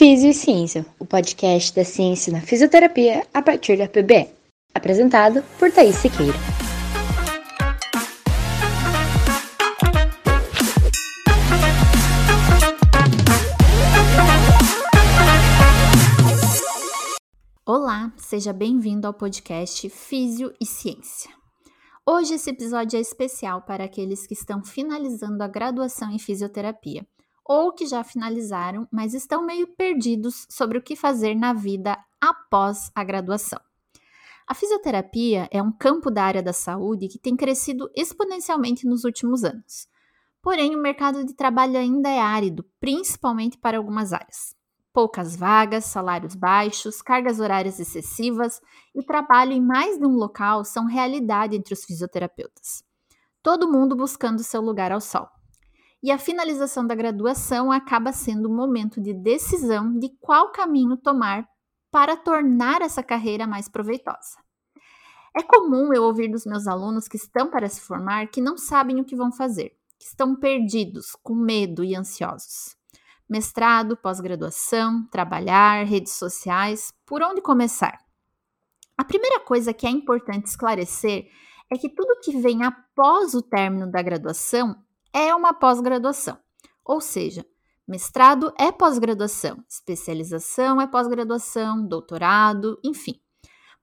Físio e Ciência, o podcast da ciência na fisioterapia a partir da PBE. Apresentado por Thaís Siqueira. Olá, seja bem-vindo ao podcast Físio e Ciência. Hoje esse episódio é especial para aqueles que estão finalizando a graduação em fisioterapia ou que já finalizaram, mas estão meio perdidos sobre o que fazer na vida após a graduação. A fisioterapia é um campo da área da saúde que tem crescido exponencialmente nos últimos anos. Porém, o mercado de trabalho ainda é árido, principalmente para algumas áreas. Poucas vagas, salários baixos, cargas horárias excessivas e trabalho em mais de um local são realidade entre os fisioterapeutas. Todo mundo buscando seu lugar ao sol e a finalização da graduação acaba sendo o momento de decisão de qual caminho tomar para tornar essa carreira mais proveitosa. É comum eu ouvir dos meus alunos que estão para se formar que não sabem o que vão fazer, que estão perdidos, com medo e ansiosos. Mestrado, pós-graduação, trabalhar, redes sociais, por onde começar? A primeira coisa que é importante esclarecer é que tudo que vem após o término da graduação é uma pós-graduação. Ou seja, mestrado é pós-graduação, especialização é pós-graduação, doutorado, enfim.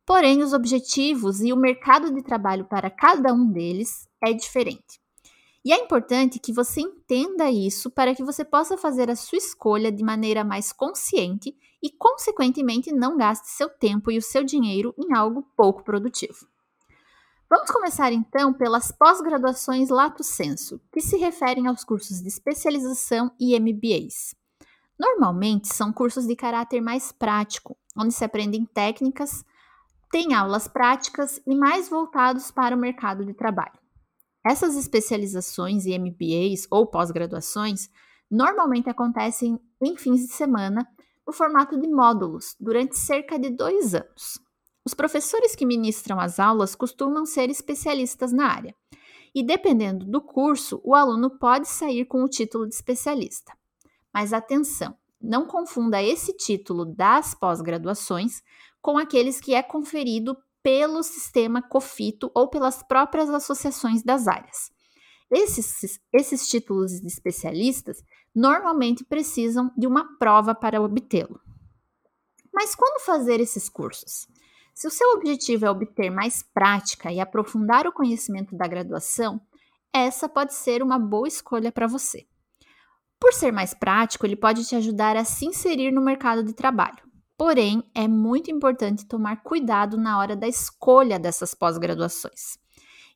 Porém, os objetivos e o mercado de trabalho para cada um deles é diferente. E é importante que você entenda isso para que você possa fazer a sua escolha de maneira mais consciente e, consequentemente, não gaste seu tempo e o seu dinheiro em algo pouco produtivo. Vamos começar então pelas pós-graduações lato sensu, que se referem aos cursos de especialização e MBAs. Normalmente são cursos de caráter mais prático, onde se aprendem técnicas, tem aulas práticas e mais voltados para o mercado de trabalho. Essas especializações e MBAs ou pós-graduações normalmente acontecem em fins de semana no formato de módulos durante cerca de dois anos. Os professores que ministram as aulas costumam ser especialistas na área, e dependendo do curso, o aluno pode sair com o título de especialista. Mas atenção, não confunda esse título das pós-graduações com aqueles que é conferido pelo sistema COFITO ou pelas próprias associações das áreas. Esses, esses títulos de especialistas normalmente precisam de uma prova para obtê-lo. Mas quando fazer esses cursos? Se o seu objetivo é obter mais prática e aprofundar o conhecimento da graduação, essa pode ser uma boa escolha para você. Por ser mais prático, ele pode te ajudar a se inserir no mercado de trabalho. Porém, é muito importante tomar cuidado na hora da escolha dessas pós-graduações.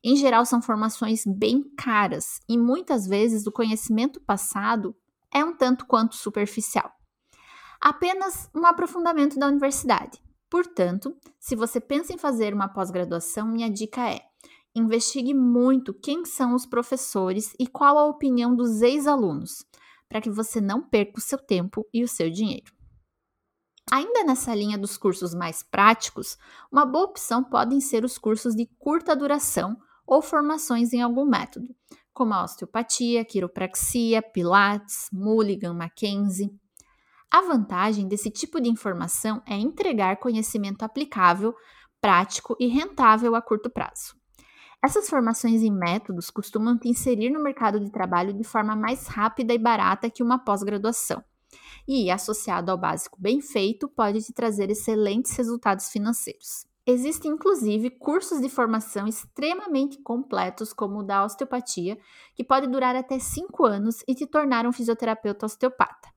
Em geral, são formações bem caras e muitas vezes o conhecimento passado é um tanto quanto superficial. Apenas um aprofundamento da universidade, Portanto, se você pensa em fazer uma pós-graduação, minha dica é: investigue muito quem são os professores e qual a opinião dos ex-alunos, para que você não perca o seu tempo e o seu dinheiro. Ainda nessa linha dos cursos mais práticos, uma boa opção podem ser os cursos de curta duração ou formações em algum método, como a osteopatia, quiropraxia, pilates, Mulligan, Mackenzie. A vantagem desse tipo de informação é entregar conhecimento aplicável, prático e rentável a curto prazo. Essas formações em métodos costumam te inserir no mercado de trabalho de forma mais rápida e barata que uma pós-graduação. E, associado ao básico bem feito, pode te trazer excelentes resultados financeiros. Existem inclusive cursos de formação extremamente completos, como o da osteopatia, que pode durar até 5 anos e te tornar um fisioterapeuta osteopata.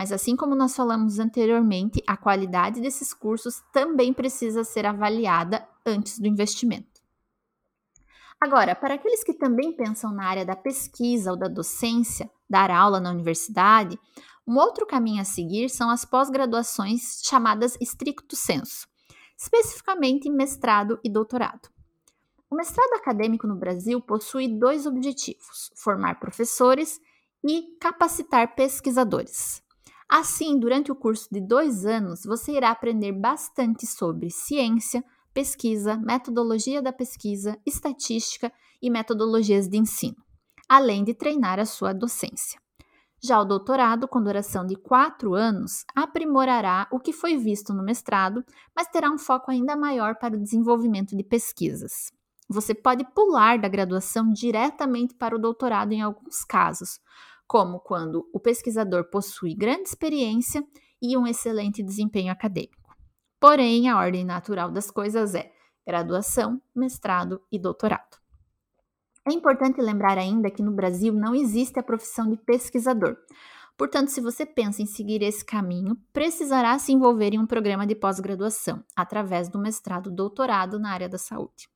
Mas assim como nós falamos anteriormente, a qualidade desses cursos também precisa ser avaliada antes do investimento. Agora, para aqueles que também pensam na área da pesquisa ou da docência, dar aula na universidade, um outro caminho a seguir são as pós-graduações chamadas stricto sensu, especificamente mestrado e doutorado. O mestrado acadêmico no Brasil possui dois objetivos: formar professores e capacitar pesquisadores. Assim, durante o curso de dois anos, você irá aprender bastante sobre ciência, pesquisa, metodologia da pesquisa, estatística e metodologias de ensino, além de treinar a sua docência. Já o doutorado, com duração de quatro anos, aprimorará o que foi visto no mestrado, mas terá um foco ainda maior para o desenvolvimento de pesquisas. Você pode pular da graduação diretamente para o doutorado em alguns casos, como quando o pesquisador possui grande experiência e um excelente desempenho acadêmico. Porém, a ordem natural das coisas é graduação, mestrado e doutorado. É importante lembrar ainda que no Brasil não existe a profissão de pesquisador. Portanto, se você pensa em seguir esse caminho, precisará se envolver em um programa de pós-graduação, através do mestrado doutorado na área da saúde.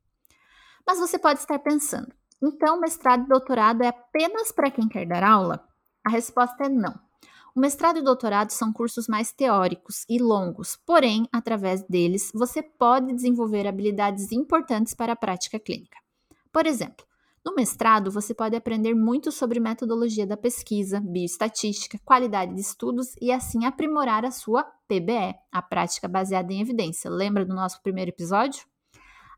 Mas você pode estar pensando, então mestrado e doutorado é apenas para quem quer dar aula? A resposta é não. O mestrado e doutorado são cursos mais teóricos e longos, porém, através deles, você pode desenvolver habilidades importantes para a prática clínica. Por exemplo, no mestrado, você pode aprender muito sobre metodologia da pesquisa, bioestatística, qualidade de estudos e assim aprimorar a sua PBE, a prática baseada em evidência. Lembra do nosso primeiro episódio?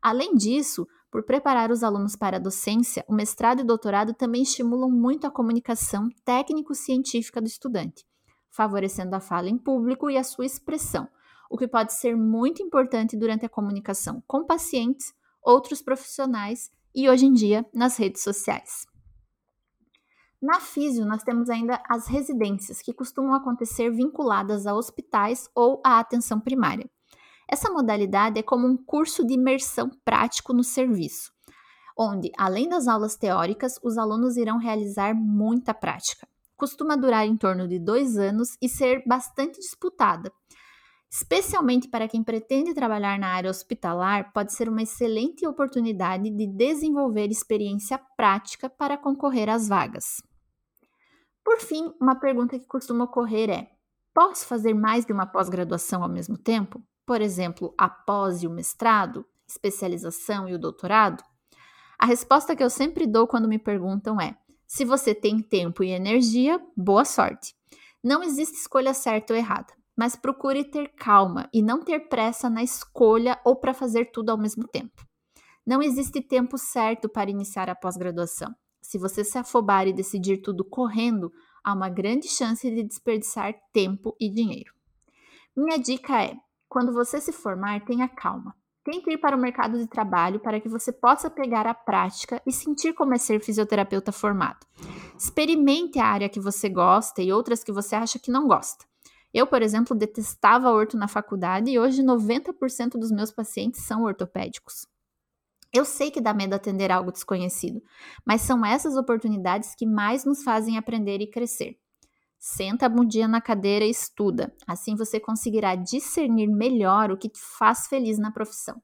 Além disso, por preparar os alunos para a docência, o mestrado e doutorado também estimulam muito a comunicação técnico-científica do estudante, favorecendo a fala em público e a sua expressão, o que pode ser muito importante durante a comunicação com pacientes, outros profissionais e hoje em dia nas redes sociais. Na Físio, nós temos ainda as residências, que costumam acontecer vinculadas a hospitais ou à atenção primária. Essa modalidade é como um curso de imersão prático no serviço, onde, além das aulas teóricas, os alunos irão realizar muita prática. Costuma durar em torno de dois anos e ser bastante disputada, Especialmente para quem pretende trabalhar na área hospitalar, pode ser uma excelente oportunidade de desenvolver experiência prática para concorrer às vagas. Por fim, uma pergunta que costuma ocorrer é: posso fazer mais de uma pós-graduação ao mesmo tempo? Por exemplo, após o mestrado, especialização e o doutorado? A resposta que eu sempre dou quando me perguntam é: se você tem tempo e energia, boa sorte. Não existe escolha certa ou errada mas procure ter calma e não ter pressa na escolha ou para fazer tudo ao mesmo tempo. Não existe tempo certo para iniciar a pós-graduação. Se você se afobar e decidir tudo correndo, há uma grande chance de desperdiçar tempo e dinheiro. Minha dica é: quando você se formar, tenha calma. Tente ir para o mercado de trabalho para que você possa pegar a prática e sentir como é ser fisioterapeuta formado. Experimente a área que você gosta e outras que você acha que não gosta. Eu, por exemplo, detestava orto na faculdade e hoje 90% dos meus pacientes são ortopédicos. Eu sei que dá medo atender algo desconhecido, mas são essas oportunidades que mais nos fazem aprender e crescer. Senta a bundinha na cadeira e estuda, assim você conseguirá discernir melhor o que te faz feliz na profissão.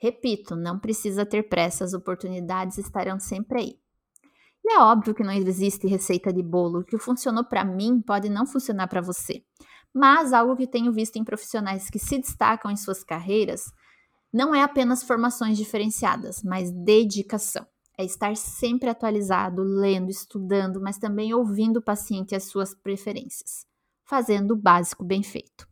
Repito, não precisa ter pressa, as oportunidades estarão sempre aí. E é óbvio que não existe receita de bolo. O que funcionou para mim pode não funcionar para você. Mas algo que tenho visto em profissionais que se destacam em suas carreiras não é apenas formações diferenciadas, mas dedicação. É estar sempre atualizado, lendo, estudando, mas também ouvindo o paciente e as suas preferências, fazendo o básico bem feito.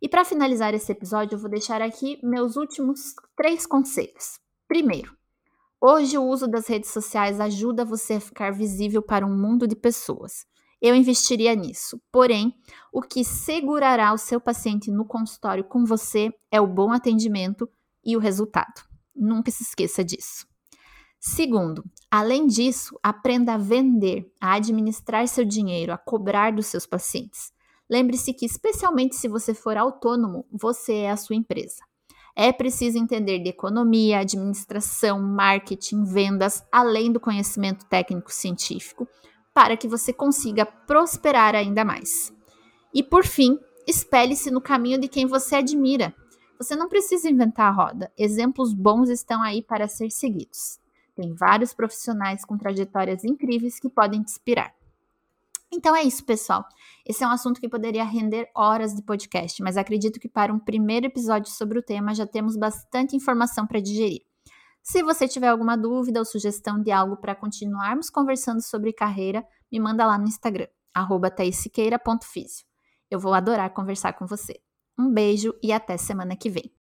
E para finalizar esse episódio, eu vou deixar aqui meus últimos três conselhos. Primeiro, Hoje, o uso das redes sociais ajuda você a ficar visível para um mundo de pessoas. Eu investiria nisso. Porém, o que segurará o seu paciente no consultório com você é o bom atendimento e o resultado. Nunca se esqueça disso. Segundo, além disso, aprenda a vender, a administrar seu dinheiro, a cobrar dos seus pacientes. Lembre-se que, especialmente se você for autônomo, você é a sua empresa. É preciso entender de economia, administração, marketing, vendas, além do conhecimento técnico científico, para que você consiga prosperar ainda mais. E por fim, espelhe-se no caminho de quem você admira. Você não precisa inventar a roda. Exemplos bons estão aí para ser seguidos. Tem vários profissionais com trajetórias incríveis que podem te inspirar. Então é isso, pessoal. Esse é um assunto que poderia render horas de podcast, mas acredito que para um primeiro episódio sobre o tema já temos bastante informação para digerir. Se você tiver alguma dúvida ou sugestão de algo para continuarmos conversando sobre carreira, me manda lá no Instagram, taisiqueira.fisio. Eu vou adorar conversar com você. Um beijo e até semana que vem.